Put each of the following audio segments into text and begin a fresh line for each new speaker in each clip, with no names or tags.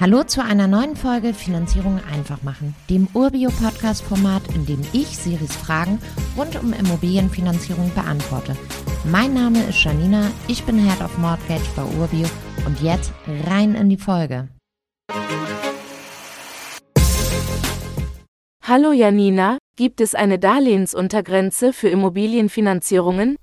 Hallo zu einer neuen Folge Finanzierung einfach machen, dem Urbio-Podcast-Format, in dem ich Siris Fragen rund um Immobilienfinanzierung beantworte. Mein Name ist Janina, ich bin Head of Mortgage bei Urbio und jetzt rein in die Folge.
Hallo Janina, gibt es eine Darlehensuntergrenze für Immobilienfinanzierungen?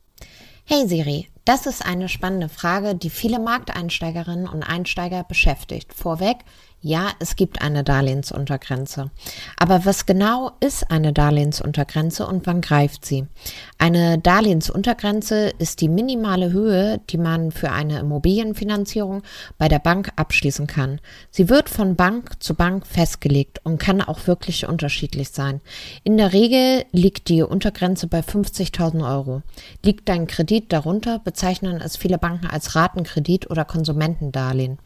Hey Siri, das ist eine spannende Frage, die viele Markteinsteigerinnen und Einsteiger beschäftigt. Vorweg, ja, es gibt eine Darlehensuntergrenze. Aber was genau ist eine Darlehensuntergrenze und wann greift sie? Eine Darlehensuntergrenze ist die minimale Höhe, die man für eine Immobilienfinanzierung bei der Bank abschließen kann. Sie wird von Bank zu Bank festgelegt und kann auch wirklich unterschiedlich sein. In der Regel liegt die Untergrenze bei 50.000 Euro. Liegt dein Kredit darunter, bezeichnen es viele Banken als Ratenkredit oder Konsumentendarlehen.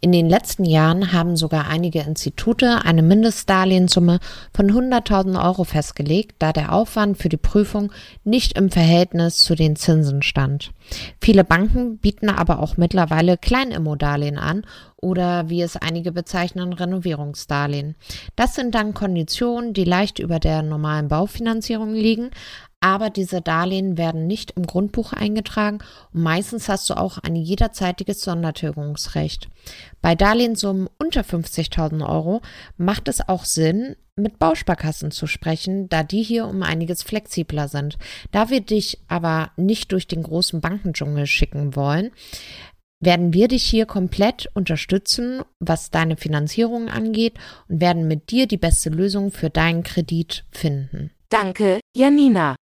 In den letzten Jahren haben sogar einige Institute eine Mindestdarlehenssumme von 100.000 Euro festgelegt, da der Aufwand für die Prüfung nicht im Verhältnis zu den Zinsen stand. Viele Banken bieten aber auch mittlerweile Kleinimmodarlehen an oder wie es einige bezeichnen, Renovierungsdarlehen. Das sind dann Konditionen, die leicht über der normalen Baufinanzierung liegen, aber diese Darlehen werden nicht im Grundbuch eingetragen und meistens hast du auch ein jederzeitiges Sondertilgungsrecht. Bei Darlehenssummen unter 50.000 Euro macht es auch Sinn, mit Bausparkassen zu sprechen, da die hier um einiges flexibler sind. Da wir dich aber nicht durch den großen Bankendschungel schicken wollen, werden wir dich hier komplett unterstützen, was deine Finanzierung angeht und werden mit dir die beste Lösung für deinen Kredit finden.
Danke, Janina.